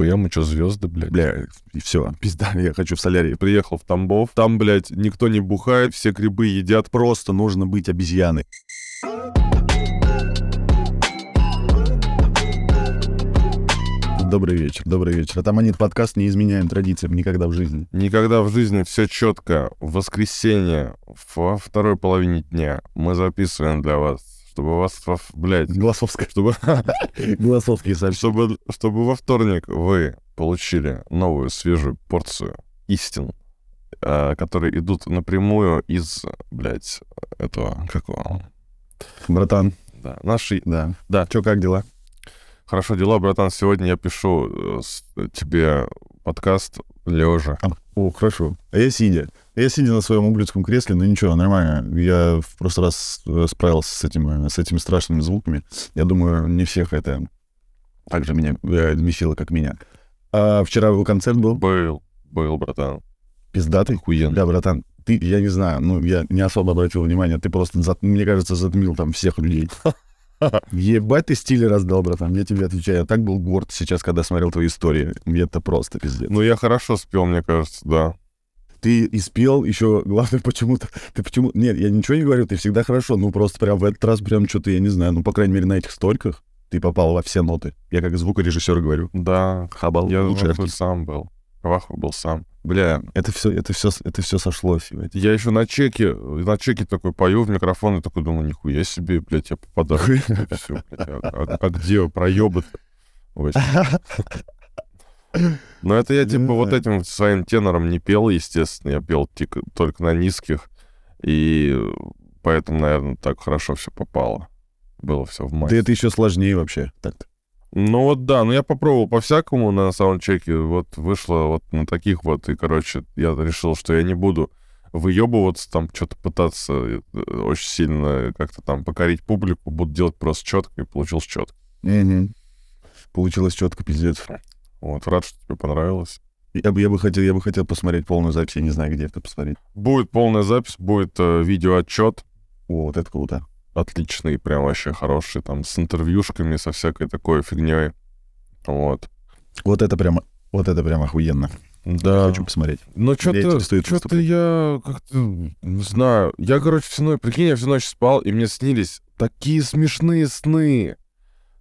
нихуя, мы что, звезды, блядь? Бля, и все, пизда, я хочу в солярий. Приехал в Тамбов, там, блядь, никто не бухает, все грибы едят. Просто нужно быть обезьяной. Добрый вечер, добрый вечер. Атаманит подкаст не изменяем традициям никогда в жизни. Никогда в жизни все четко. В воскресенье, во второй половине дня мы записываем для вас, чтобы вас, блядь, Голосовская. чтобы, Голосовские сообщения. чтобы, чтобы во вторник вы получили новую свежую порцию истин, а, которые идут напрямую из, блядь, этого, какого, Братан, да, нашей... да. Да. Чё, как дела? Хорошо дела, братан, сегодня я пишу э, тебе подкаст лежа. А, О, хорошо. А я сидя. Я сидя на своем ублюдском кресле, но ничего, нормально. Я в прошлый раз э, справился с, этим, э, с этими страшными звуками. Я думаю, не всех это так же меня э, бесило, как меня. А вчера был концерт был Был, был, братан. пиздатый. Охуенно. Да, братан, ты, я не знаю, ну, я не особо обратил внимание, ты просто, зат- мне кажется, затмил там всех людей. Ебать ты стили раздал, братан, я тебе отвечаю. Я так был горд сейчас, когда смотрел твои истории. Мне это просто пиздец. Ну, я хорошо спел, мне кажется, да. Ты и спел еще, главное, почему-то... Ты почему... Нет, я ничего не говорю, ты всегда хорошо. Ну, просто прям в этот раз прям что-то, я не знаю, ну, по крайней мере, на этих стольках ты попал во все ноты. Я как звукорежиссер говорю. Да, Хабал, я лучший Ваху артист. сам был. Ваху был сам. Бля, это все, это все, это все сошлось. ебать. Я еще на чеке, на чеке такой пою в микрофон и такой думаю, нихуя себе, блядь, я попадаю. Блядь, а, а- а где проебы Но это я, типа, вот этим своим тенором не пел, естественно. Я пел только на низких. И поэтому, наверное, так хорошо все попало. Было все в мать. Да это еще сложнее вообще. Так-то. Ну вот да, ну я попробовал по-всякому на саундчеке, вот вышло вот на таких вот, и, короче, я решил, что я не буду выебываться, там что-то пытаться э, очень сильно как-то там покорить публику, буду делать просто четко, и получилось четко. Мгм. Получилось четко, пиздец. Вот, рад, что тебе понравилось. Я бы, я бы хотел, я бы хотел посмотреть полную запись, я не знаю, где это посмотреть. Будет полная запись, будет э, видеоотчет, О, вот это круто. Отличный, прям вообще хороший, там, с интервьюшками, со всякой такой фигней. Вот. Вот это прям, вот это прям охуенно. Да. Хочу посмотреть. Ну, этого что-то, что-то я как-то не знаю. Я, короче, всю ночь, прикинь, я всю ночь спал, и мне снились такие смешные сны.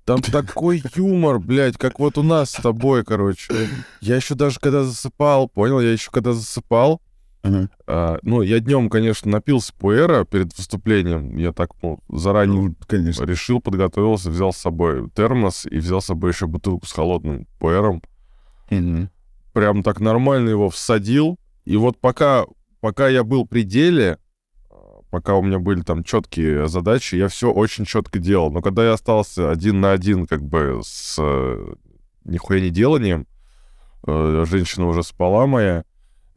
Там такой юмор, блядь, как вот у нас с тобой, короче. Я еще даже когда засыпал, понял, я еще когда засыпал, Ага. а, ну, я днем, конечно, напился пуэра перед выступлением. Я так, ну, заранее Ну, конечно. решил, подготовился, взял с собой термос и взял с собой еще бутылку с холодным пуэром Мгм. прям так нормально его всадил. И вот пока, пока я был при деле, а, пока у меня были там четкие задачи, я все очень четко делал. Но когда я остался один на один как бы с э, нихуя не деланием, э, женщина уже спала моя,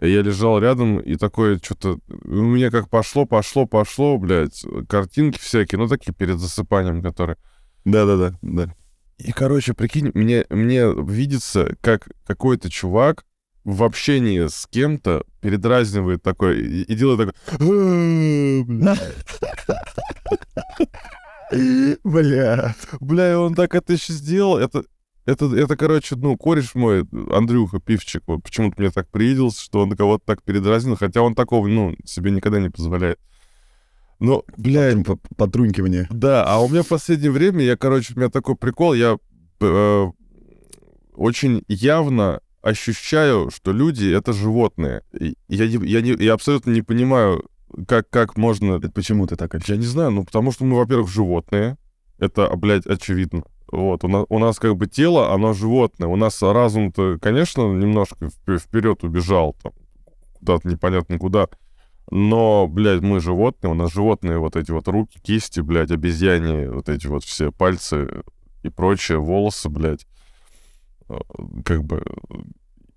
я лежал рядом, и такое что-то... У меня как пошло, пошло, пошло, блядь, картинки всякие, ну, такие перед засыпанием, которые... Да-да-да, да. И, короче, прикинь, мне, мне видится, как какой-то чувак в общении с кем-то передразнивает такой и, и делает такой... «А, бля». Бля. Он так это еще сделал. Это, это, это, короче, ну, кореш мой, Андрюха Пивчик, вот почему-то мне так привиделся, что он кого-то так передразнил, хотя он такого, ну, себе никогда не позволяет. Но, бля, П- Потрунькивание. Да, а у меня в последнее время, я, короче, у меня такой прикол, я э, очень явно ощущаю, что люди — это животные. И я, не- я, не, я абсолютно не понимаю, как, как можно... Это почему ты так Я не знаю, ну, потому что мы, во-первых, животные. Это, а, блядь, очевидно. Вот, у нас, у нас как бы тело, оно животное. У нас разум-то, конечно, немножко вп- вперед убежал, там, куда-то непонятно куда. Но, блядь, мы животные, у нас животные вот эти вот руки, кисти, блядь, обезьяне, вот эти вот все пальцы и прочее, волосы, блядь. Э, Как бы...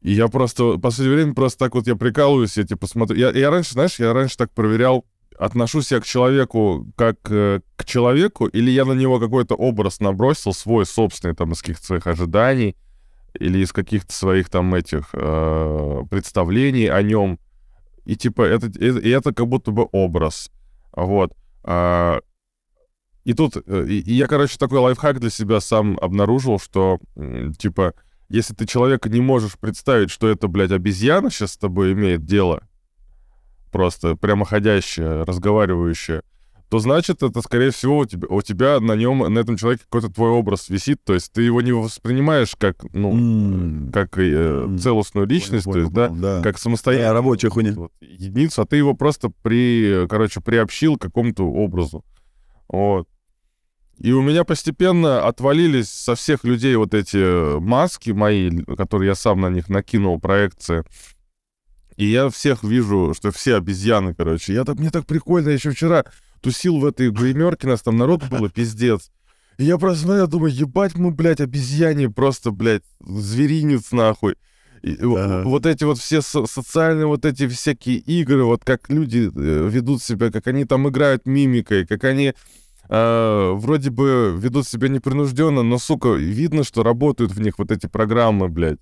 И я просто... В последнее время просто так вот я прикалываюсь, я типа смотрю... Я, я раньше, знаешь, я раньше так проверял, отношусь я к человеку как э, к человеку, или я на него какой-то образ набросил, свой собственный, там, из каких-то своих ожиданий, или из каких-то своих там этих э, представлений о нем. И типа это, и это как будто бы образ. Вот. А, и тут, э, и, и я, короче, такой лайфхак для себя сам обнаружил, что, типа, если ты человека не можешь представить, что это, блядь, обезьяна сейчас с тобой имеет дело, просто прямоходящая, разговаривающая, то значит, это, скорее всего, у тебя, у тебя на нем, на этом человеке какой-то твой образ висит, то есть ты его не воспринимаешь как, ну, М. как э, целостную личность, Понял, то есть, да, понял, да. как Э, самостоятельную рабочая хуйня. вот, единицу, а ты его просто при, короче, приобщил к какому-то образу. Вот. И у меня постепенно отвалились со всех людей вот эти маски мои, которые я сам на них накинул, проекции. И я всех вижу, что все обезьяны, короче. Я так, мне так прикольно, я еще вчера тусил в этой гримерке, нас там народ было, пиздец. И я просто смотрю, думаю, ебать мы, блядь, обезьяне, просто, блядь, зверинец нахуй. И Ага. Вот эти вот все со- социальные вот эти всякие игры, вот как люди э, ведут себя, как они там играют мимикой, как они э, вроде бы ведут себя непринужденно, но, сука, видно, что работают в них вот эти программы, блядь.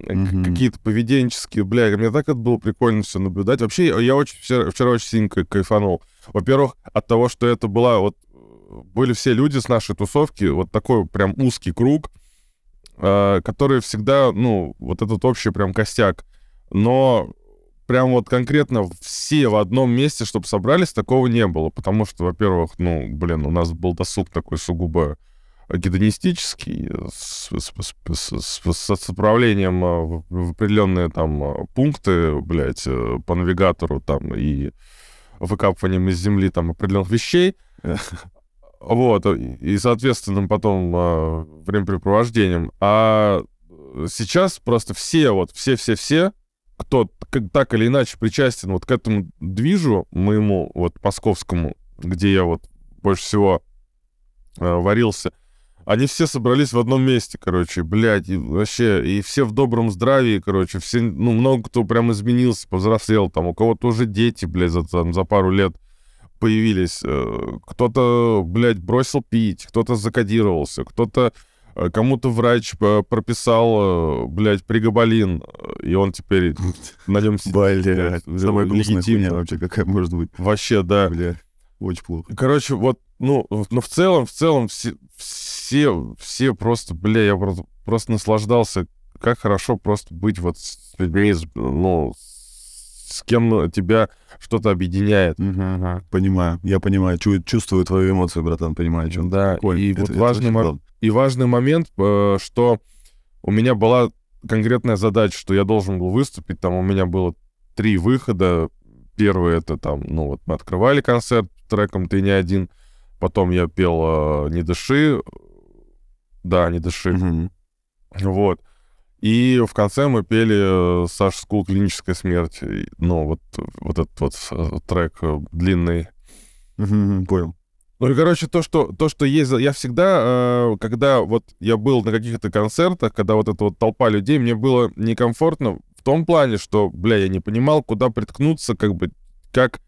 Мгм. Какие-то поведенческие, блядь. Мне так это было прикольно все наблюдать. Вообще, я- очень вчера, вчера очень сильно кай- кайфанул. Во-первых, от того, что это была вот... Были все люди с нашей тусовки, вот такой прям узкий круг, э, который всегда, ну, вот этот общий прям костяк. Но прям вот конкретно все в одном месте, чтобы собрались, такого не было. Потому что, во-первых, ну, блин, у нас был досуг такой сугубо гедонистический, с, с- с- с- с- отправлением э, в определенные там э, пункты, блядь, э, по навигатору там и выкапыванием из земли там определенных вещей. Вот, и, соответственно, потом э, времяпрепровождением. А сейчас просто все, вот, все-все-все, кто так или иначе причастен вот к этому движу моему, вот, московскому, где я вот больше всего э, варился, они все собрались в одном месте, короче, блядь, и вообще, и все в добром здравии, короче, все, ну, много кто прям изменился, повзрослел, там, у кого-то уже дети, блядь, за, там, за пару лет появились, э, кто-то, блядь, бросил пить, кто-то закодировался, кто-то, э, кому-то врач э, прописал, блядь, пригабалин, и он теперь на нем сидит. Блядь, блядь, самая грустная хуйня вообще, какая может быть. Вообще, да. Бля, очень плохо. Короче, вот, ну, в- ну, в целом, в целом, все, все, все просто, бля, я просто, просто наслаждался, как хорошо просто быть вот с людьми, ну, с кем тебя что-то объединяет. Понимаю, я понимаю, чу- чувствую твою эмоцию, братан, понимаю, что Да, Прикольно. и Это- вот это важный, классно. и важный момент, э, что у меня была конкретная задача, что я должен был выступить, там у меня было три выхода. Первый это там, ну вот мы открывали концерт треком «Ты не один», потом я пел э, «Не дыши», да, «Не дыши», Мгм. вот. И в конце мы пели э, Саш Скул «Клиническая смерть», ну вот, вот этот вот э, трек э, длинный, Мгм, Понял. Ну и, короче, то, что, то, что есть... Я всегда, э, когда вот я был на каких-то концертах, когда вот эта вот толпа людей, мне было некомфортно в том плане, что, бля, я не понимал, куда приткнуться, как бы, как...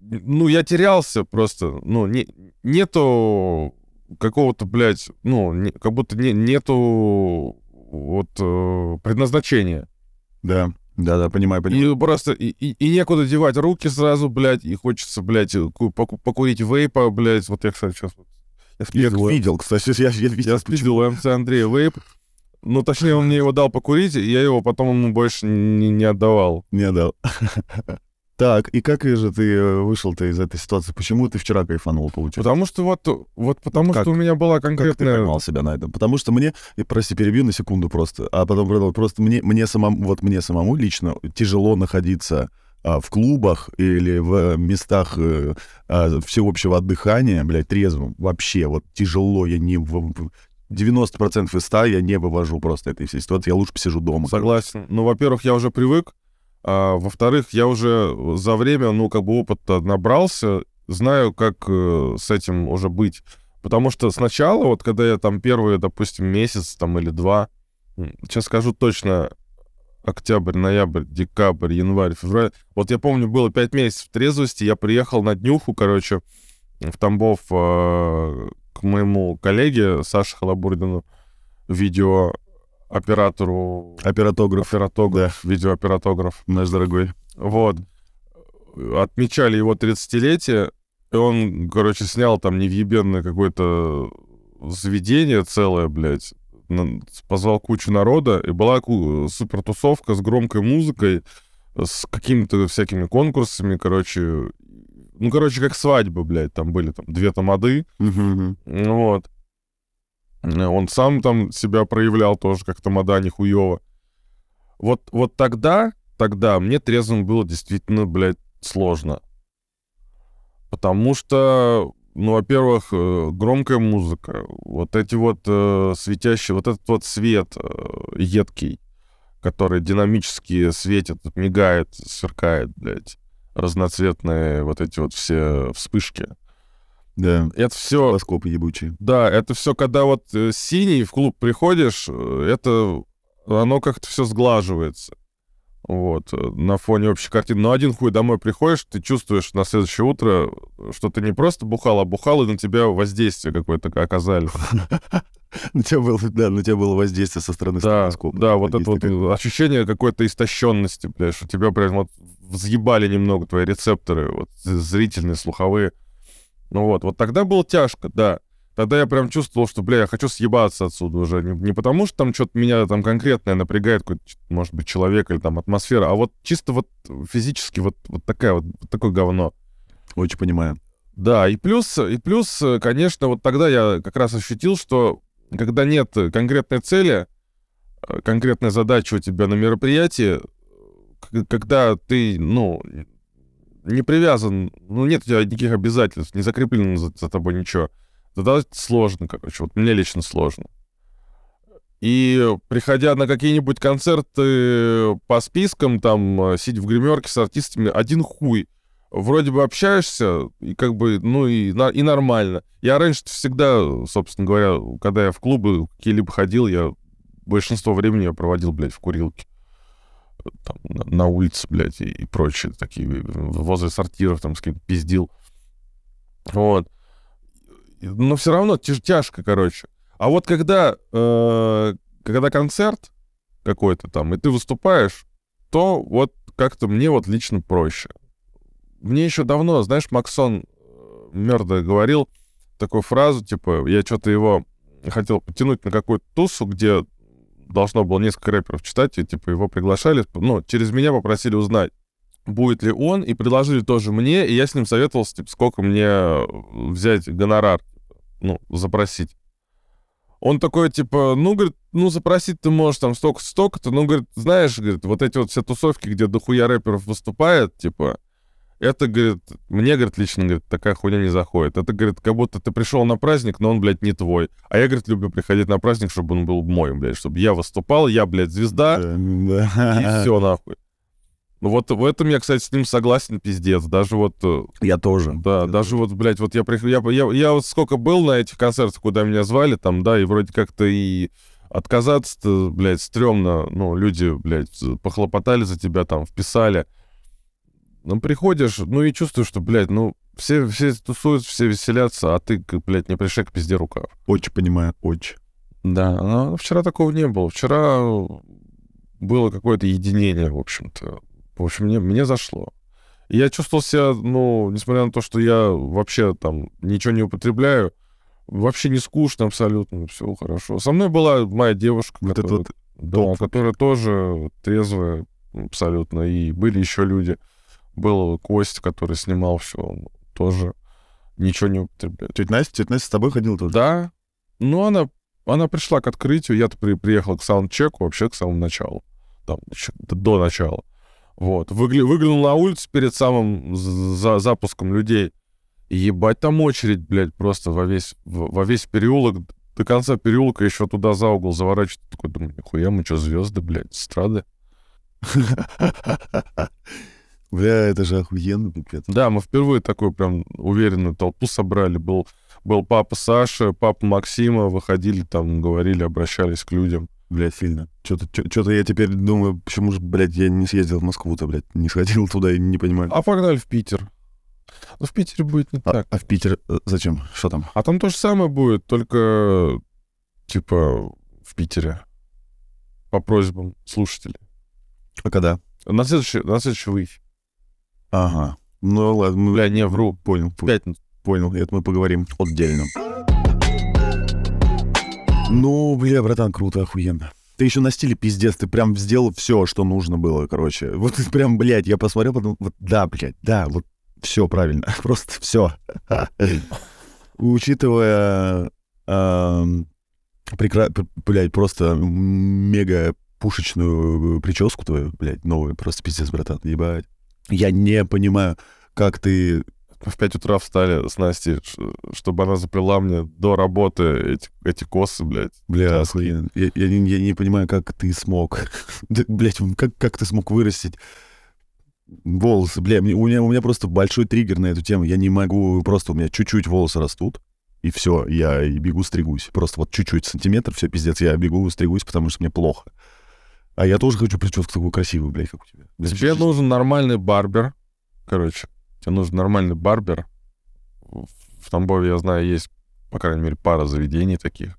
Ну, я терялся просто. Ну, не, нету какого-то, блядь, ну, не- как будто не, нету вот э, предназначения. Да, да, да, понимаю, понимаю. И просто и, и- и некуда девать руки сразу, блядь, и хочется, блядь, ку- поку- покурить вейпа, блядь. Вот я, кстати, сейчас... Я Я спиздил, видел, кстати, я, я видел. я спиздил МЦ Андрея вейп. Ну, точнее, он мне его дал покурить, и я его потом ему больше не, не отдавал. Не дал. Так, и как же ты э, вышел-то из этой ситуации? Почему ты вчера кайфанул, получается? Потому что вот, вот потому Как? что у меня была Как ты конкретная... поймал себя на этом? Потому что мне, и, прости, перебью на секунду просто, а потом просто мне, мне самому, вот мне самому лично тяжело находиться а, в клубах или в местах э, а, всеобщего отдыхания, блядь, трезвым. Вообще, вот тяжело, я не... в- в- 90% из 100 я не вывожу просто этой всей ситуации, я лучше посижу дома. Согласен. Ну, во-первых, я уже привык. А, во-вторых, я уже за время, ну, как бы опыта набрался, знаю, как э, с этим уже быть. Потому что сначала, вот когда я там первые, допустим, месяц там или два, сейчас скажу точно, октябрь, ноябрь, декабрь, январь, февраль. Вот я помню, было пять месяцев трезвости, я приехал на днюху, короче, в Тамбов э, к моему коллеге Саше Халабурдину, видеооператору, Оператограф, оператограф, видеооператограф. наш дорогой. Вот. Отмечали его 30-летие, и он, короче, снял там невъебенное какое-то заведение целое, блядь. позвал кучу народа, и была супер тусовка с громкой музыкой, с какими-то всякими конкурсами, короче. Ну, короче, как свадьба, блядь, там были там две тамады, Вот. Э, Он сам там себя проявлял тоже как тамада нихуево. Вот, вот тогда, тогда мне трезвым было действительно, блядь, сложно. Потому что, ну, во-первых, э, громкая музыка, вот эти вот э, светящие, вот этот вот свет э, едкий, который динамически светит, мигает, сверкает, блядь, разноцветные вот эти вот все вспышки. Да. Это все Телескопы ебучие. да, это все, когда вот э, синий в клуб приходишь, э, это оно как-то все сглаживается. Вот, э, на фоне общей картины. Но один хуй домой приходишь, ты чувствуешь на следующее утро, что ты не просто бухал, а бухал, и на тебя воздействие какое-то оказали. На тебя было, да, на тебя было воздействие со стороны Да, стетоскопа. да, вот это вот ощущение какой-то истощенности, блядь, что тебя прям вот взъебали немного твои рецепторы, вот зрительные, слуховые. Ну вот, вот тогда было тяжко, да. Тогда я прям чувствовал, что, бля, я хочу съебаться отсюда уже. Не, не потому, что там что-то меня там конкретное напрягает, какой-то, может быть, человек или там атмосфера, а вот чисто вот физически вот, вот такая вот, вот такое говно. Очень понимаю. Да, и плюс, и плюс, конечно, вот тогда я как раз ощутил, что когда нет конкретной цели, э, конкретной задачи у тебя на мероприятии, когда ты, ну, не привязан, ну, нет у тебя никаких обязательств, не закреплено за, за тобой ничего, тогда сложно, короче, вот мне лично сложно. И приходя на какие-нибудь концерты по спискам, там, э, сидя в гримерке с артистами, один хуй, вроде бы общаешься, и как бы, ну и, и нормально. Я раньше всегда, собственно говоря, когда я в клубы какие-либо ходил, я большинство времени я проводил, блядь, в курилке. Там, на, улице, блядь, и, и прочие такие, э, возле сортиров там с кем-то пиздил. Вот. Но все равно тяж- тяжко, короче. А вот когда, э, когда концерт какой-то там, и ты выступаешь, то вот как-то мне вот лично проще. Мне еще давно, знаешь, Максон Мерда говорил такую фразу, типа, я что-то его хотел потянуть на какую-то тусу, где должно было несколько рэперов читать, и, типа, его приглашали, ну, через меня попросили узнать, будет ли он, и предложили тоже мне, и я с ним советовался, типа, сколько мне взять гонорар, ну, запросить. Он такой, типа, ну, говорит, ну, запросить ты можешь там столько-то, столько-то, ну, говорит, знаешь, говорит, вот эти вот все тусовки, где дохуя рэперов выступает, типа, это, говорит, мне, говорит, лично, говорит, такая хуйня не заходит. Это, говорит, как будто ты пришел на праздник, но он, блядь, не твой. А я, говорит, люблю приходить на праздник, чтобы он был мой, блядь, чтобы я выступал, я, блядь, звезда, и все, нахуй. Ну вот в этом я, кстати, с ним согласен, пиздец. Даже вот, э, Я тоже. да, даже вот, блядь, вот я прихожу, я, я, я вот сколько был на этих концертах, куда меня звали, там, да, и вроде как-то и отказаться-то, блядь, стрёмно, ну, люди, блядь, похлопотали за тебя, там, вписали. Ну, приходишь, ну, и чувствуешь, что, блядь, ну, все, все тусуются, все веселятся, а ты, блядь, не пришей к пизде рукав. Очень понимаю, очень. Да, но вчера такого не было. Вчера было какое-то единение, в общем-то. В общем, мне, мне зашло. Я чувствовал себя, ну, несмотря на то, что я вообще там ничего не употребляю, вообще не скучно абсолютно, все хорошо. Со мной была моя девушка, Вот это которая, вот да, которая тоже трезвая абсолютно. И были еще люди. Был Костя, который снимал все, он тоже ничего не употребляет. Тетя Настя, тетя Настя с тобой ходила тоже? Да. Ну, она, она пришла к открытию, я-то при- приехал к саундчеку вообще к самому началу. Там, до начала. Вот. Выгля- выглянул на улицу перед самым за запуском людей. Ебать там очередь, блядь, просто во весь, во весь переулок. До конца переулка еще туда за угол заворачивать. Такой, думаю, нихуя, мы что, звезды, блядь, эстрады? Бля, это же охуенно, пипец. Да, мы впервые такую прям уверенную толпу собрали. Был, был папа Саша, папа Максима, выходили там, говорили, обращались к людям. Бля, сильно. Что-то, я теперь думаю, почему же, блядь, я не съездил в Москву-то, блядь, не сходил туда и не понимаю. А погнали в Питер. Ну, в Питере будет не А, так. а в Питер э, зачем? Что там? А там то же самое будет, только типа в Питере. По просьбам слушателей. А когда? На следующий, на следующий выезд. Ага. Ну ладно. Бля, не, вру. Понял, по- Пятницу. понял. Это мы поговорим отдельно. Ну, бля, братан, круто, охуенно. Ты еще на стиле пиздец, ты прям сделал все, что нужно было, короче. Вот прям, блядь, я посмотрел, потом, вот, да, блядь, да, вот все правильно, просто все. Учитывая, прекра... п- блядь, просто мега пушечную прическу твою, блядь, новую, просто пиздец, братан, ебать. Я не понимаю, как ты В 5 утра встали с Настей, чтобы она заплела мне до работы эти, эти косы, блядь. Бля, охуенно. Я, я не, я не понимаю, как ты смог. Блядь, как, как ты смог вырастить волосы? Бля, мне- у, меня, у меня просто большой триггер на эту тему. Я не могу, просто у меня чуть-чуть волосы растут, и все, я и бегу стригусь. Просто вот чуть-чуть сантиметр, все, пиздец, я бегу стригусь, потому что мне плохо. А я тоже хочу прическу такую красивую, блядь, как у тебя. Блядь, Тебе нужен нормальный барбер. Короче, тебе нужен нормальный барбер. В в Тамбове, я знаю, есть, по крайней мере, пара заведений таких.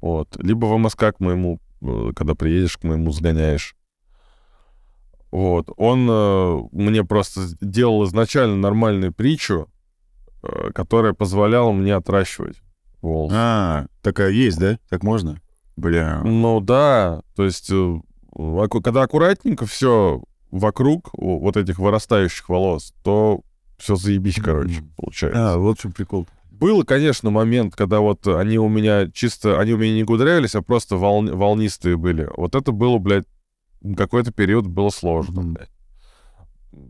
Вот. Либо в МСК к моему, э, когда приедешь, к моему сгоняешь. Вот. Он э, мне просто делал изначально нормальную притчу, э, которая позволяла мне отращивать волосы. А, такая есть, да? Так можно? Бля. Ну да, то есть, э, когда аккуратненько все вокруг вот этих вырастающих волос, то все заебись, короче, Мгм. получается. А, вот в чем прикол. Был, конечно, момент, когда вот они у меня чисто, они у меня не кудрявились, а просто волн- волнистые были. Вот это было, блядь, какой-то период было сложно, Мгм. блядь.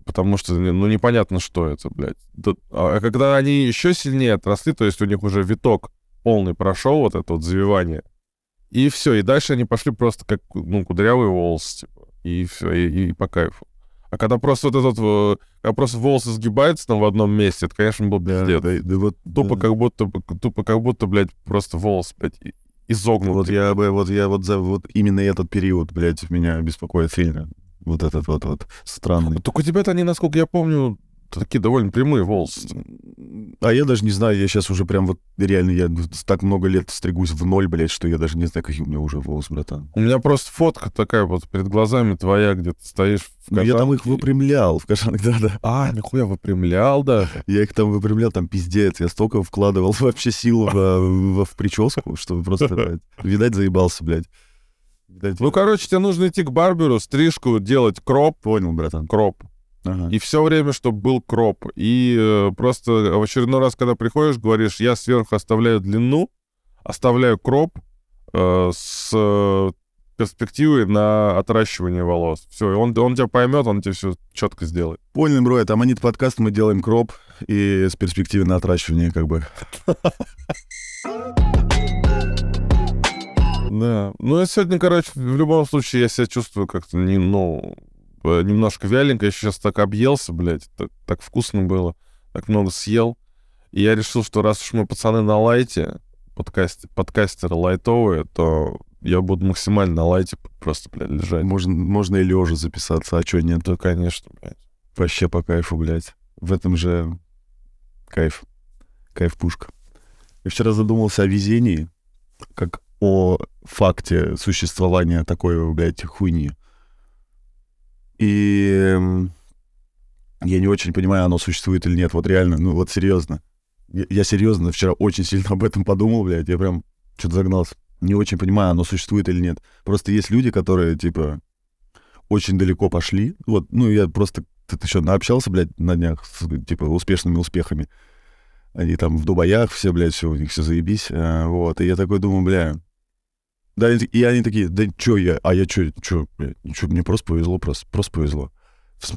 Потому что, ну, непонятно, что это, блядь. Да- А когда они еще сильнее отросли, то есть у них уже виток полный прошел, вот это вот завивание, и все, и дальше они пошли просто как, ну, кудрявые волосы, типа, и все, и, и по кайфу. А когда просто вот этот, э, когда просто волосы сгибаются там в одном месте, это, конечно, был Да, пиздец. да, да вот, Тупо да. как будто, тупо как будто, блядь, просто волос, блядь, и- изогнутый. Вот я бы, вот я вот за вот именно этот период, блядь, меня беспокоит сильно. Вот этот вот вот странный. Только у тебя-то они, насколько я помню, такие довольно прямые волосы. А я даже не знаю, я сейчас уже прям вот реально, я так много лет стригусь в ноль, блядь, что я даже не знаю, какие у меня уже волосы, братан. У меня просто фотка такая вот перед глазами твоя, где ты стоишь в Ну, я там их кожанке. выпрямлял в кошанок, да-да. А, нихуя выпрямлял, да. Я их там выпрямлял, там пиздец. Я столько вкладывал вообще сил в, в, в прическу, что просто, видать, заебался, блядь. Видать, Ну, короче, тебе нужно идти к барберу, стрижку делать кроп, понял, братан. кроп. Ага. И все время, чтобы был кроп. И э, просто в очередной раз, когда приходишь, говоришь, я сверху оставляю длину, оставляю кроп э, с э, перспективой на отращивание волос. Все, и он, он тебя поймет, он тебе все четко сделает. Понял, бро, это Аманит подкаст, мы делаем кроп и с перспективой на отращивание, как бы. Да. Ну, и сегодня, короче, в любом случае я себя чувствую как-то, не, ну, немножко вяленько. Я сейчас так объелся, блядь. Так, так вкусно было. Так много съел. И я решил, что раз уж мы пацаны на лайте, подкаст, подкастеры лайтовые, то я буду максимально на лайте просто, блядь, лежать. Можно, можно и лежа записаться, а что нет? Да, конечно, блядь. Вообще по кайфу, блядь. В этом же кайф. Кайф пушка. Я вчера задумался о везении, как о факте существования такой, блядь, хуйни. И я не очень понимаю, оно существует или нет. Вот реально, ну вот серьезно. Я, я серьезно вчера очень сильно об этом подумал, блядь. Я прям что-то загнался. Не очень понимаю, оно существует или нет. Просто есть люди, которые, типа, очень далеко пошли. Вот, ну, я просто... Ты что, наобщался, блядь, на днях с, типа, успешными успехами? Они там в Дубаях все, блядь, все, у них все заебись. а, вот, и я такой думаю, бля... Да, и, они такие, да чё я, а я чё, чё, чё, мне просто повезло, просто, просто повезло.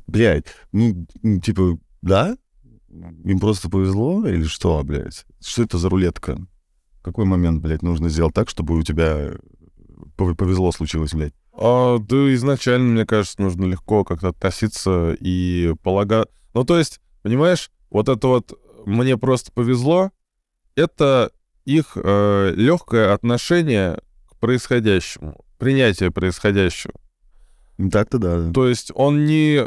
Блядь, ну, типа, да? Им просто повезло или что, блядь? Что это за рулетка? Какой момент, блядь, нужно сделать так, чтобы у тебя пов- повезло случилось, блядь? А, да изначально, мне кажется, нужно легко как-то относиться и полагать... Ну, то есть, понимаешь, вот это вот «мне просто повезло» — это их легкое отношение происходящему, принятие происходящего. Так-то да. То есть он не...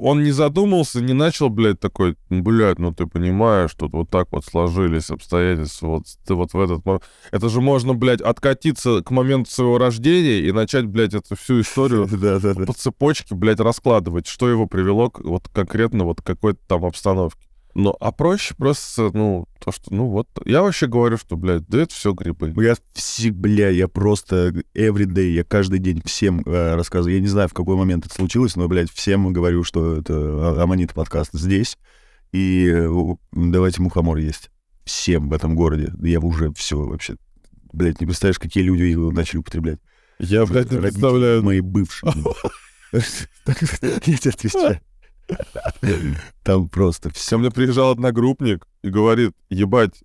Он не задумался, не начал, блядь, такой, блядь, ну ты понимаешь, тут вот так вот сложились обстоятельства, вот ты вот в этот момент... Это же можно, блядь, откатиться к моменту своего рождения и начать, блядь, эту всю историю по цепочке, блядь, раскладывать, что его привело вот конкретно вот к какой-то там обстановке. Ну, а проще просто, ну, то, что, ну, вот, я вообще говорю, что, блядь, да это все грибы. Я все, бля, я просто everyday, я каждый день всем э, рассказываю. Я не знаю, в какой момент это случилось, но, блядь, всем говорю, что это а- Аманит подкаст здесь. И э, давайте мухомор есть. Всем в этом городе. Я уже все вообще... Блядь, не представляешь, какие люди его начали употреблять. Я, блядь, не представляю. Мои бывшие. Я тебе отвечаю. Там просто все. Ко мне приезжал одногруппник и говорит, ебать,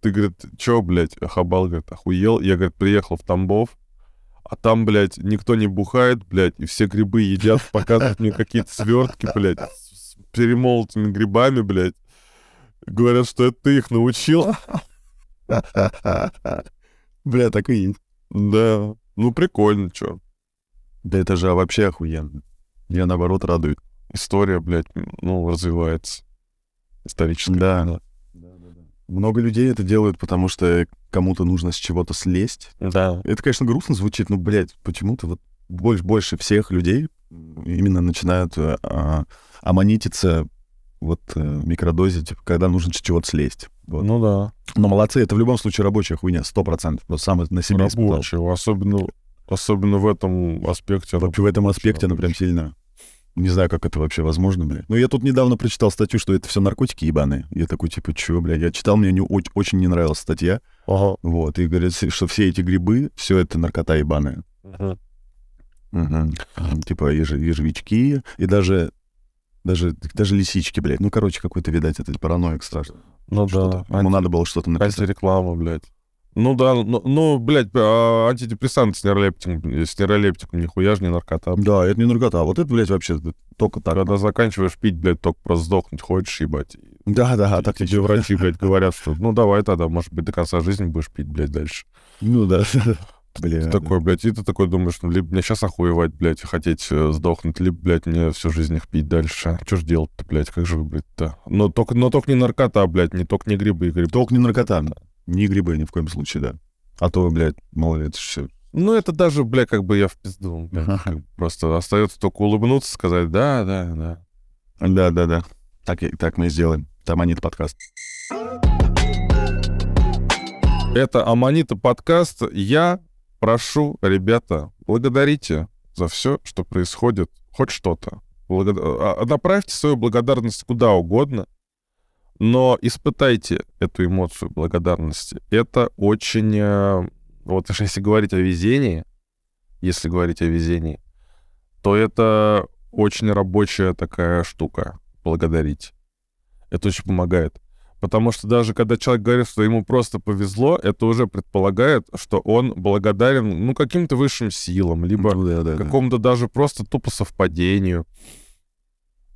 ты, говорит, чё, блядь, Хабал, говорит, охуел? Я, говорит, приехал в Тамбов, а там, блядь, никто не бухает, блядь, и все грибы едят, показывают мне какие-то свертки, блядь, с перемолотыми грибами, блядь. Говорят, что это ты их научил. Бля, так и есть. Да, ну прикольно, чё. Да это же вообще охуенно. Я наоборот радует. История, блядь, ну, развивается. Историческая. Да. Много людей это делают, потому что кому-то нужно с чего-то слезть. Да. Это, конечно, грустно звучит, но, блядь, почему-то вот больше, больше всех людей именно начинают э, а, аммонититься вот э, в микродозе, типа, когда нужно с чего-то слезть. Вот. Ну да. Но молодцы, это в любом случае рабочая хуйня, сто процентов. Просто сам на себе испытал. Рабочего. Особенно, особенно в этом аспекте. Вообще в этом аспекте она прям сильно... Не знаю, как это вообще возможно, блядь. Ну, я тут недавно прочитал статью, что это все наркотики ебаные. Я такой, типа, чё, блядь? Я читал, мне не, оч- очень не нравилась статья. Ага. Вот, и говорят, что все эти грибы, все это наркота ебаная. Мгм. Мгм. Типа еж- ежевички и даже даже, даже лисички, блядь. Ну, короче, какой-то, видать, это параноик страшно. Ну да. Ему надо было что-то написать. Антиреклама, блядь. Ну да, ну, ну блядь, а, антидепрессант с нейролептиком, с нейролептиком нихуя же не наркота. Да, это не наркота. а Вот это, блядь, вообще только так. Когда заканчиваешь пить, блядь, только просто сдохнуть хочешь, ебать. И Да, да, а так тебе врачи, блядь, говорят, что ну давай тогда, может быть, до конца жизни будешь пить, блядь, дальше. Ну да. Бля. Ты такой, блядь, и ты такой думаешь, ну, либо мне сейчас охуевать, блядь, и хотеть э, сдохнуть, либо, блядь, мне всю жизнь их пить дальше. Что ж делать-то, блядь, как же выбрать-то? Но только, но только не наркота, блядь, не только не грибы и грибы. Только не наркота. Не грибы ни в коем случае, да. А то, блядь, мало ли, это все. Ну, это даже, бля, как бы я в пизду. блядь, как бы Просто остается только улыбнуться, сказать, да, да, да. Да, да, да. Так, так мы и сделаем. Таманит подкаст. Это Аманита подкаст. Я прошу, ребята, благодарите за все, что происходит. Хоть что-то. Благо- а- Направьте свою благодарность куда угодно, но испытайте эту эмоцию благодарности. Это очень... э, Вот если говорить о везении, если говорить о везении, то это очень рабочая такая штука — благодарить. Это очень помогает. Потому что даже когда человек говорит, что ему просто повезло, это уже предполагает, что он благодарен, ну, каким-то высшим силам, либо Ну, да, да, да. какому-то даже просто тупо совпадению.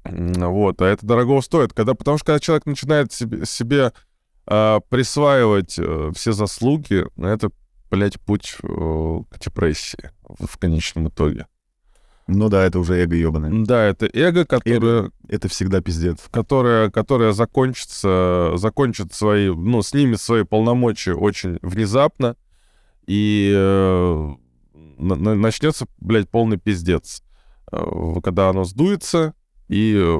Вот, а это дорого стоит. Когда, потому что когда человек начинает себе, себе а, присваивать э, все заслуги, ну, это, блядь, путь э, к депрессии в, в конечном итоге. Ну да, это уже эго ебаное. Да, это эго, которое, Это всегда пиздец. которая, которая закончится, закончит свои, ну, снимет свои полномочия очень внезапно, и э, на- на- начнется, блядь, полный пиздец. Э, Когда оно сдуется и э,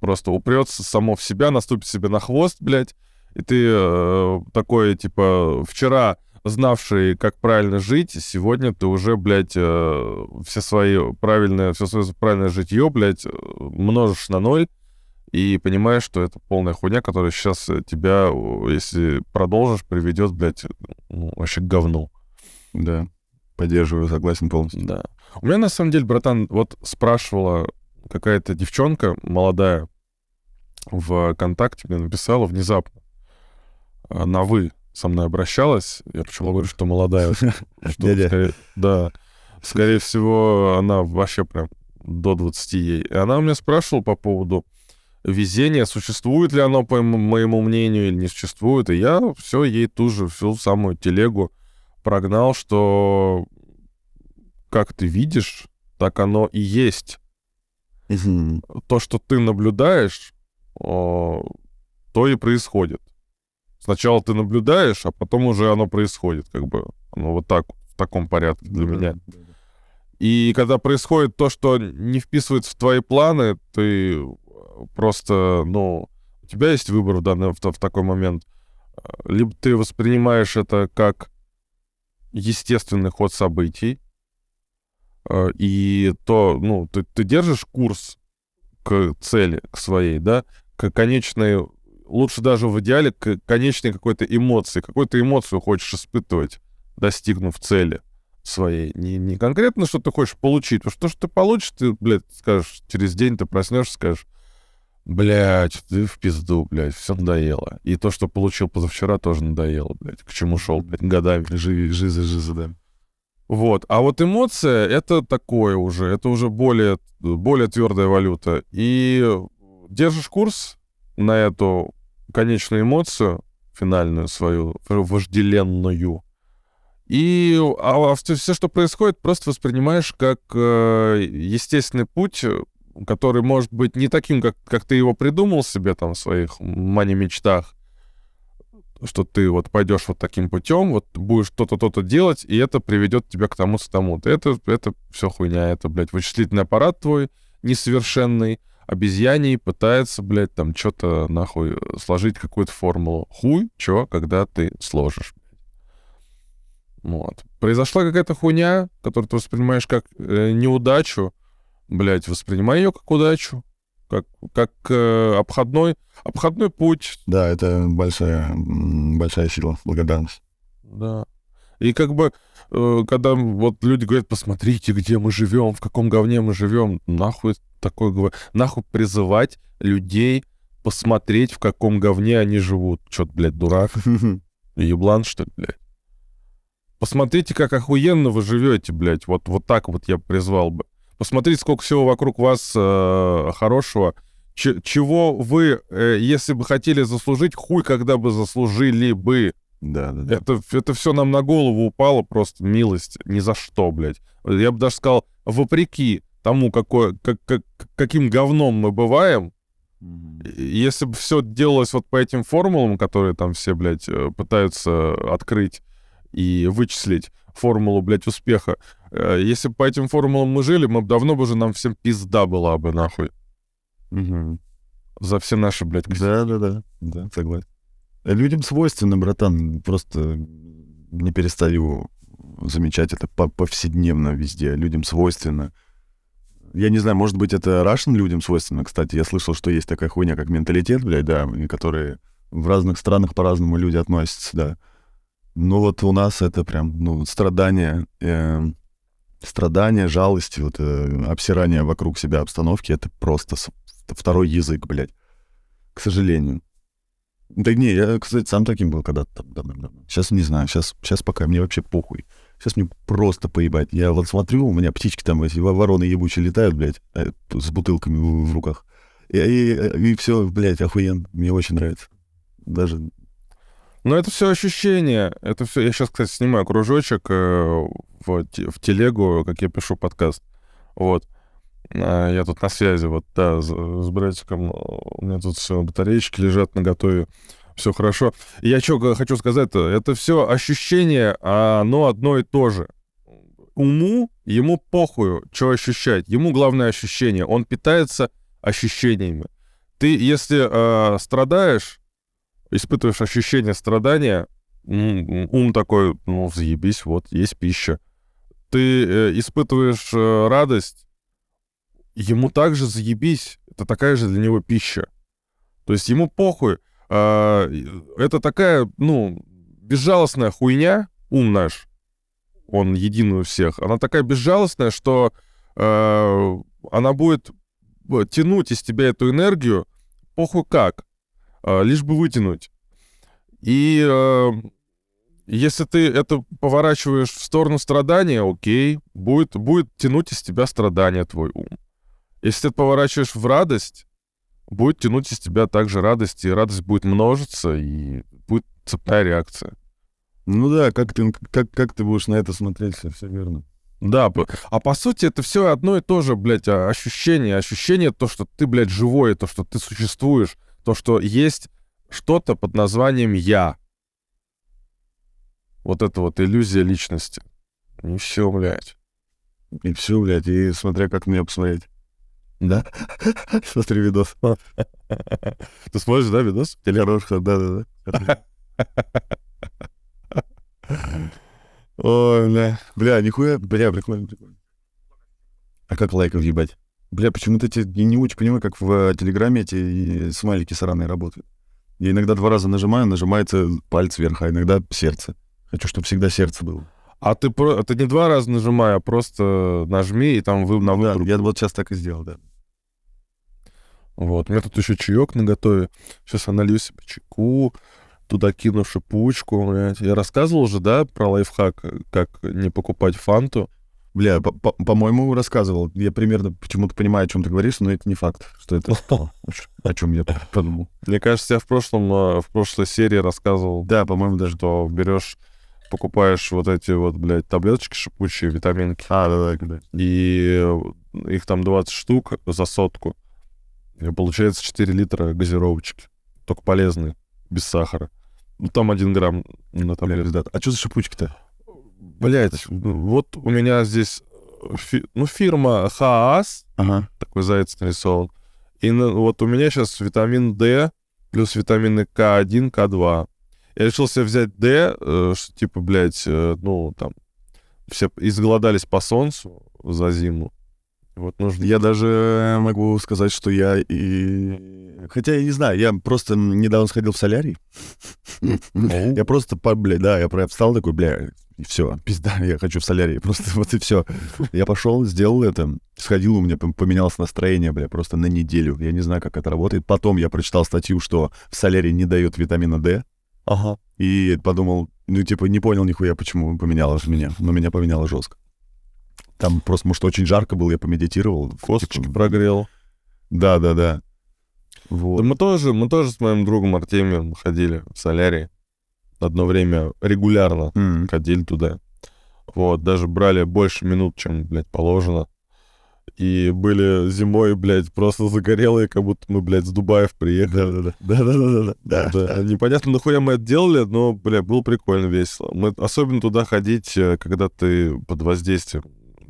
просто упрется само в себя, наступит себе на хвост, блядь, и ты э, такой, типа, вчера знавший, как правильно жить, сегодня ты уже, блядь, э, все свои правильные, все свое правильное житье, блядь, э, множишь на ноль, и понимаешь, что это полная хуйня, которая сейчас тебя, э, если продолжишь, приведет, блядь, ну, вообще к говну. Да. Поддерживаю, согласен полностью. Да. У меня, на самом деле, братан, вот спрашивала какая-то девчонка молодая в ВКонтакте, мне написала внезапно, на «вы» со мной обращалась. Я почему говорю, что молодая? Да. Скорее всего, она вообще прям до 20 ей. И она у меня спрашивала по поводу везения, существует ли оно, по мо- моему мнению, или не существует. И я все ей ту же, всю самую телегу прогнал, что как ты видишь, так оно и есть. То, что ты наблюдаешь, то и происходит. Сначала ты наблюдаешь, а потом уже оно происходит, как бы. Оно вот так, в таком порядке для Ну да, меня. да, да. И когда происходит то, что не вписывается в твои планы, ты просто, ну, У тебя есть выбор в, данный, в, в такой момент. Либо ты воспринимаешь это как естественный ход событий, и то, ну, ты, ты держишь курс к цели, к своей, да, к конечной, лучше даже в идеале, к конечной какой-то эмоции, какую-то эмоцию хочешь испытывать, достигнув цели своей. Не, не конкретно, что ты хочешь получить, потому что то, что ты получишь, ты, блядь, скажешь, через день ты проснешься, скажешь, блядь, ты в пизду, блядь, все надоело. И то, что получил позавчера, тоже надоело, блядь. К чему шел, блядь, годами. Жиза, жиза, жиза, да. Вот. А вот эмоция — это такое уже, это уже более, более твердая валюта. И держишь курс на эту конечную эмоцию, финальную свою, вожделенную, и а, а все, все, что происходит, просто воспринимаешь как э, естественный путь, который может быть не таким, как, как ты его придумал себе там в своих мани-мечтах, что ты вот пойдешь вот таким путем, вот будешь то-то, то-то делать, и это приведет тебя к тому-то, тому-то. Это, это все хуйня, это, блядь, вычислительный аппарат твой несовершенный, обезьяний пытается, блядь, там что-то нахуй сложить какую-то формулу. Хуй, чё, когда ты сложишь. Вот. Произошла какая-то хуйня, которую ты воспринимаешь как э, неудачу, блядь, воспринимай ее как удачу как, как э, обходной, обходной путь. Да, это большая, большая сила, благодарность. Да. И как бы, э, когда вот люди говорят, посмотрите, где мы живем, в каком говне мы живем, нахуй такое говорю, нахуй призывать людей посмотреть, в каком говне они живут. Чё ты, блядь, дурак? Еблан, что ли, блядь? Посмотрите, как охуенно вы живете, блядь. Вот, вот так вот я призвал бы. Посмотрите, сколько всего вокруг вас э, хорошего. Ч- чего вы, э, если бы хотели заслужить, хуй когда бы заслужили бы. Да, да, да. Это, это все нам на голову упало, просто милость, ни за что, блядь. Я бы даже сказал, вопреки тому, какой, как, как, каким говном мы бываем, если бы все делалось вот по этим формулам, которые там все, блядь, э, пытаются открыть и вычислить формулу, блядь, успеха, если бы по этим формулам мы жили, мы бы давно бы уже нам всем пизда была бы, нахуй. Угу. За все наши, блядь, Да-да-да, да, согласен. Людям свойственно, братан, просто не перестаю замечать это повседневно везде. Людям свойственно. Я не знаю, может быть, это Russian людям свойственно, кстати. Я слышал, что есть такая хуйня, как менталитет, блядь, да, которые в разных странах по-разному люди относятся, да. Ну вот у нас это прям, ну, страдание, э, страдания, жалости, вот э, обсирание вокруг себя обстановки, это просто второй язык, блядь. К сожалению. Да не, я, кстати, сам таким был когда-то. Сейчас не знаю, сейчас, сейчас пока мне вообще похуй. Сейчас мне просто поебать. Я вот смотрю, у меня птички там, эти вороны ебучие летают, блядь, э, с бутылками в, в руках. И, и, и все, блядь, охуенно. Мне очень нравится. Даже но это все ощущения. Это все. Я сейчас, кстати, снимаю кружочек э, в, в телегу, как я пишу подкаст. Вот. А, я тут на связи, вот, да, с, братиком. У меня тут все батареечки лежат на готове. Все хорошо. Я что хочу сказать-то? Это все ощущение, а оно одно и то же. Уму, ему похую, что ощущать. Ему главное ощущение. Он питается ощущениями. Ты, если э, страдаешь, испытываешь ощущение страдания, ум такой, ну, заебись, вот, есть пища. Ты э, испытываешь э, радость, ему также заебись, это такая же для него пища. То есть ему похуй. Э, это такая, ну, безжалостная хуйня, ум наш, он единый у всех, она такая безжалостная, что э, она будет э, тянуть из тебя эту энергию, похуй как. А, лишь бы вытянуть. И э, если ты это поворачиваешь в сторону страдания, окей, будет, будет тянуть из тебя страдания твой ум. Если ты поворачиваешь в радость, будет тянуть из тебя также радость, и радость будет множиться, и будет цепная реакция. Ну да, как ты, как, как ты будешь на это смотреть, все, все верно. Да, а по сути это все одно и то же, блядь, а, ощущение. Ощущение то, что ты, блядь, живой, то, что ты существуешь то, что есть что-то под названием «я». Вот это вот иллюзия личности. И все, блядь. И все, блядь, и смотря как меня посмотреть. Да? Смотри видос. Ты смотришь, да, видос? Телерошка, да-да-да. Ой, бля. Бля, нихуя, бля, прикольно, прикольно. А как лайков ебать? Бля, почему-то эти, я не очень понимаю, как в э, Телеграме эти смайлики сраные работают. Я иногда два раза нажимаю, нажимается палец вверх, а иногда сердце. Хочу, чтобы всегда сердце было. А ты, про... ты не два раза нажимай, а просто нажми, и там вы на Да, выбор. я вот сейчас так и сделал, да. Вот, у меня тут еще чаек на готове. Сейчас я налью себе чайку, туда кину шипучку, блядь. Я рассказывал же, да, про лайфхак, как не покупать фанту. Бля, по- по- по-моему, рассказывал. Я примерно почему-то понимаю, о чем ты говоришь, но это не факт, что это то, о чем я подумал. Мне кажется, я в прошлом, э, в прошлой серии рассказывал, Да, по-моему, даже. что берешь, покупаешь вот эти вот, блядь, таблеточки шипучие, витаминки, А, да, да, да. и их там 20 штук за сотку. И получается 4 литра газировочки. Только полезные, без сахара. Ну, там 1 грамм на таблетку. А что за шипучки-то? Блять, вот у меня здесь фи- ну, фирма ХААС, Ага. такой заяц нарисован. И на- вот у меня сейчас витамин D плюс витамины К1, К2. Я решил себе взять D, э, что типа, блядь, э, ну, там, все изголодались по солнцу за зиму. Вот нужно... Я даже могу сказать, что я и... Хотя я не знаю, я просто недавно сходил в солярий. Я просто, бля, да, я встал такой, бля, и все, пизда, я хочу в солярий. Просто вот и все. Я пошел, сделал это, сходил, у меня пом- поменялось настроение, бля, просто на неделю. Я не знаю, как это работает. Потом я прочитал статью, что в солярии не дают витамина D, Ага. и подумал, ну, типа, не понял нихуя, почему поменялось меня. Но меня поменяло жестко. Там просто, может, очень жарко было, я помедитировал. Косточки прогрел. Да, да, да. Да Вот. мы тоже, мы тоже с моим другом Артемием ходили в солярий. Одно время регулярно М. ходили туда. Вот, даже брали больше минут, чем, блядь, положено. И были зимой, блядь, просто загорелые, как будто мы, блядь, с Дубаев приехали. Да, да, да, да, да, да. Да, непонятно, нахуя мы это делали, но, бля, было прикольно, весело. Мы особенно туда ходить, э, когда ты под воздействием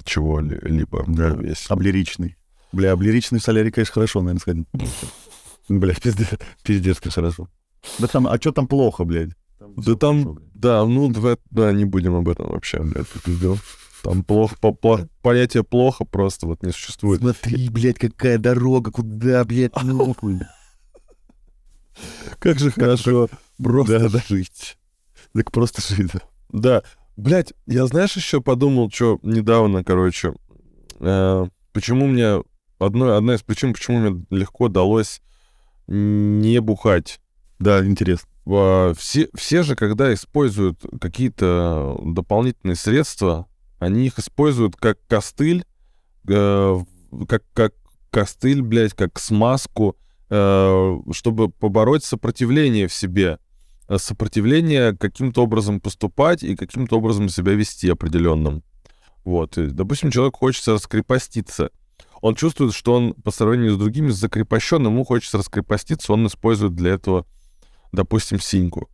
чего-либо. Да. весело. Облеричный. Бля, облеричный в солярий, конечно, хорошо, наверное, сходить. Бля, пиздец, пиздец, как хорошо. Да там, а что там плохо, блядь? Да там, да, ну, давай, да, не будем об этом вообще, блядь. Там плохо, по- по- понятие плохо просто вот не существует. Смотри, блядь, какая дорога, куда, блядь, нахуй. Как же хорошо просто жить. Так просто жить. да. Да, блядь, я знаешь еще подумал, что недавно, короче, э, почему мне одно, одна из причин, почему мне легко далось не бухать. Да, интересно. Все, все же, когда используют какие-то дополнительные средства, они их используют как костыль, э, как, как костыль, блядь, как смазку, э, чтобы побороть сопротивление в себе. Э, Сопротивление каким-то образом поступать и каким-то образом себя вести определенным. Вот. И, допустим, человек хочется раскрепоститься. Он чувствует, что он по сравнению с другими закрепощен, ему хочется раскрепоститься, он использует для этого, допустим, синьку.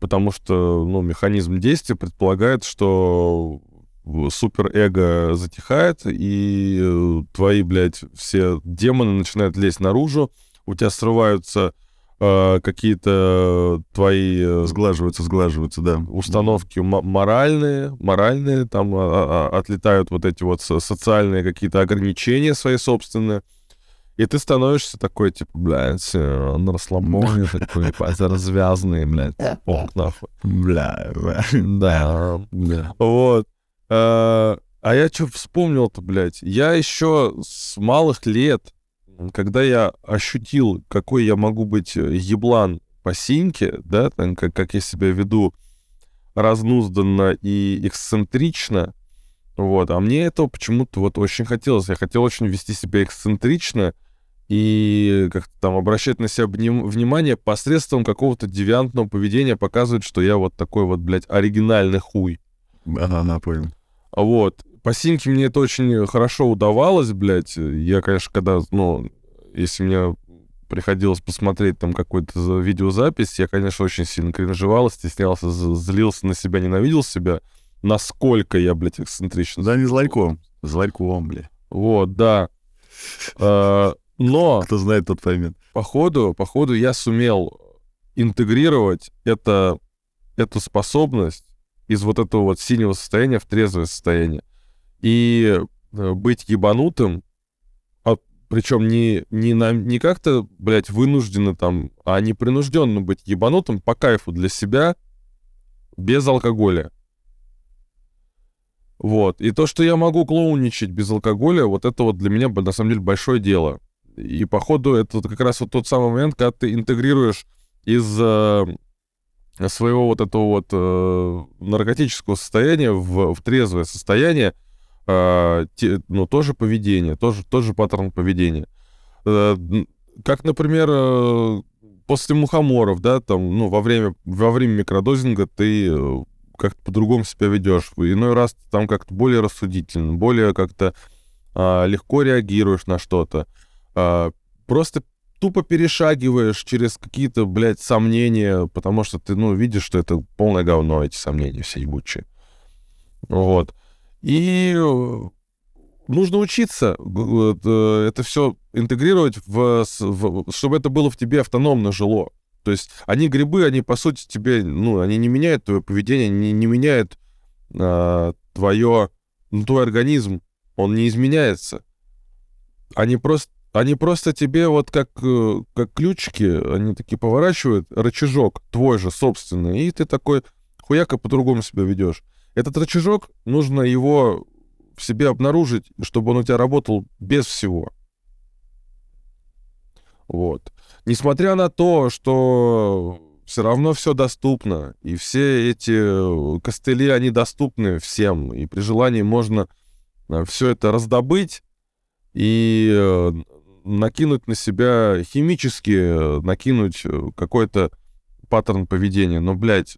Потому что, ну, механизм действия предполагает, что суперэго затихает, и э, твои, блядь, все демоны начинают лезть наружу, у тебя срываются э, какие-то твои э, Сглаживаются, сглаживаются, да. установки моральные, моральные, там а, а, отлетают вот эти вот со- социальные какие-то ограничения свои собственные. И ты становишься такой, типа, блядь, э, на расслабоне такой, ебать, развязанный, блядь, ок, нахуй. Бля. Да. Вот. А а я что вспомнил-то, блядь? Я еще с малых лет, когда я ощутил, какой я могу быть э, еблан по синьке, да, там, как, как я себя веду разнузданно и эксцентрично, вот, а мне этого почему-то вот очень хотелось. Я хотел очень вести себя эксцентрично и как-то там обращать на себя вним- внимание посредством какого-то девиантного поведения, показывать, что я вот такой вот, блядь, оригинальный хуй. Ага, ага, понял. Вот. По синьке мне это очень хорошо удавалось, блядь. Я, конечно, когда, ну, если мне приходилось посмотреть там какую-то за- видеозапись, я, конечно, очень сильно кринжевал, стеснялся, злился на себя, ненавидел себя. Насколько я, блядь, эксцентричен. Да не с ларьком. С ларьком, бля. Вот, да. А, Но Кто знает, тот поймет. походу, походу я сумел интегрировать это, эту способность из вот этого вот синего состояния в трезвое состояние. И э, быть ебанутым, а, причем не, не, не как-то, блядь, вынужденно там, а непринужденно быть ебанутым по кайфу для себя без алкоголя. Вот. И то, что я могу клоуничать без алкоголя, вот это вот для меня, на самом деле, большое дело. И, походу, это как раз вот тот самый момент, когда ты интегрируешь из э, своего вот этого вот э, наркотического состояния в, в трезвое состояние, э, те- ну, тоже поведение, тоже, тот же паттерн поведения. Э, как, например, э, после мухоморов, да, там, ну, во время, во время микродозинга ты э, как-то по-другому себя ведешь. Иной раз ты там как-то более рассудительно, более как-то а, легко реагируешь на что-то. А, просто тупо перешагиваешь через какие-то, блядь, сомнения, потому что ты, ну, видишь, что это полное говно, эти сомнения все ебучие. Вот. И э, нужно учиться э, это все интегрировать, в, в- чтобы это было в тебе автономно жило. То есть они грибы, они по сути тебе, ну, они не меняют твое поведение, они не меняют а, твое, ну, твой организм, он не изменяется. Они просто, они просто тебе вот как, э, как ключики, они такие поворачивают, рычажок твой же собственный, и ты такой хуяка по-другому себя ведешь. Этот рычажок, нужно его в себе обнаружить, чтобы он у тебя работал без всего. Вот. Несмотря на то, что все равно все доступно, и все эти э, костыли, они доступны всем, и при желании можно все это раздобыть и э, накинуть на себя химически, э, накинуть э, какой-то паттерн поведения. Но, блядь,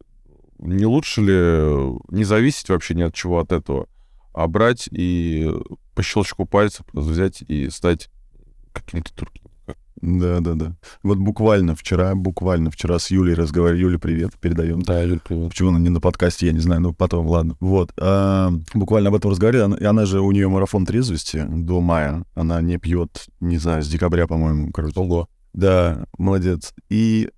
не лучше ли э, не зависеть вообще ни от чего от этого, а брать и по щелчку пальцев просто взять и стать каким-то турком? Да, да, да. Вот буквально вчера, буквально вчера с Юлей разговаривали. Юля, привет, передаем. Да, Юль, привет. Почему она не на подкасте, я не знаю, но потом, ладно. Вот. а, буквально об этом разговаривали. Она, и она же, у нее марафон трезвости до мая. Она не пьет, не знаю, с декабря, по-моему, короче. Ого. Да, молодец. И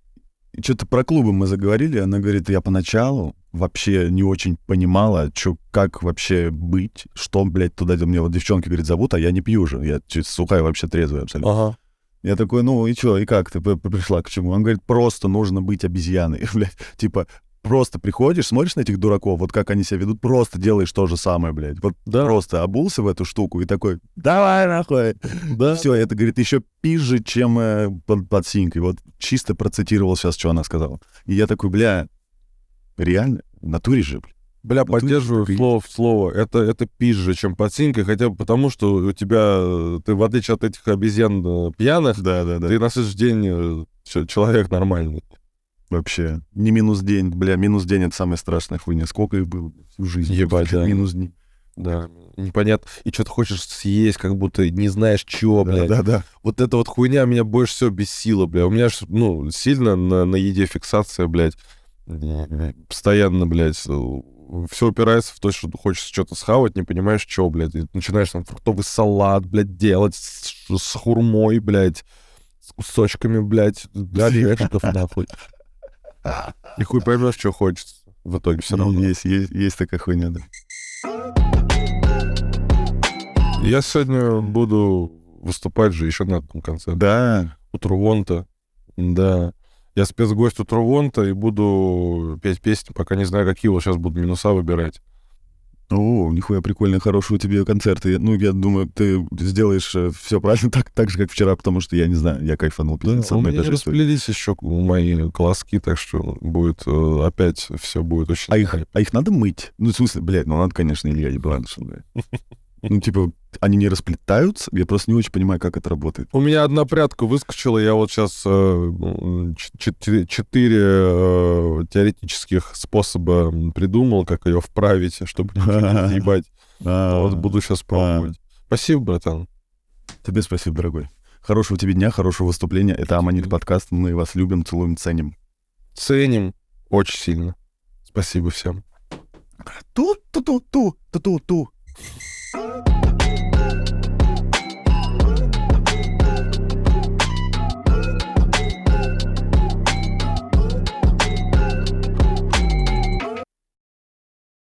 что-то про клубы мы заговорили. Она говорит, я поначалу вообще не очень понимала, чё, как вообще быть, что, блядь, туда мне вот девчонки, говорит, зовут, а я не пью же. Я чуть сухая, вообще трезвая абсолютно. Ага. Я такой, ну и что, и как ты пришла к чему? Он говорит, просто нужно быть обезьяной, блядь. Типа, просто приходишь, смотришь на этих дураков, вот как они себя ведут, просто делаешь то же самое, блядь. Вот Да. просто обулся в эту штуку и такой, давай нахуй. Да. Все, это, говорит, еще пизже, чем э, под, под синькой. Вот чисто процитировал сейчас, что она сказала. И я такой, бля, реально? В натуре же, бля. Бля, Вот поддерживаю вы- слово в слово. Это, это пизже, чем подсинка, хотя бы потому, что у тебя, э, ты в отличие от этих обезьян э, пьяных, Да, да, да. ты на следующий день э, человек нормальный. Вообще. Не минус день, бля, минус день — это самая страшная хуйня. Сколько их было? Всю жизнь. Ебать, да. Минус дни. Да, непонятно. И что-то хочешь съесть, как будто не знаешь, чего, Да, блядь. да, да. Вот эта вот хуйня меня больше всего бесила, бля. У меня ж, ну, сильно на, на еде фиксация, блядь. Постоянно, блядь, все упирается в то, что ты хочешь что-то схавать, не понимаешь, что, блядь. И начинаешь там фруктовый салат, блядь, делать с, с хурмой, блядь, с кусочками, блядь, орешков, нахуй. И хуй поймешь, что хочется в итоге все равно. Есть, есть, есть такая хуйня, да. Я сегодня буду выступать же еще на этом концерте. Да, у Трувонта. Да. Я спецгость у Трувонта и буду петь песни, пока не знаю, какие вот сейчас буду минуса выбирать. О, нихуя прикольно, хорошие у тебя концерты. Ну, я думаю, ты сделаешь все правильно, так, так же, как вчера, потому что, я не знаю, я кайфанул Да, пиздец. у одной меня распределились еще мои колоски, так что будет э, опять все будет очень... А их, а их надо мыть? Ну, в смысле, блядь, ну надо, конечно, Илья Ебраншин, блядь. Ну, типа, они не расплетаются? Я просто не очень понимаю, как это работает. У меня одна прядка выскочила, я вот сейчас четыре, четыре э, теоретических способа придумал, как ее вправить, чтобы не съебать. А, Вот буду сейчас пробовать. Спасибо, братан. Тебе спасибо, дорогой. Хорошего тебе дня, хорошего выступления. Это Аманит подкаст. Мы вас любим, целуем, ценим. Ценим очень сильно. Спасибо всем. Ту-ту-ту-ту, ту-ту-ту.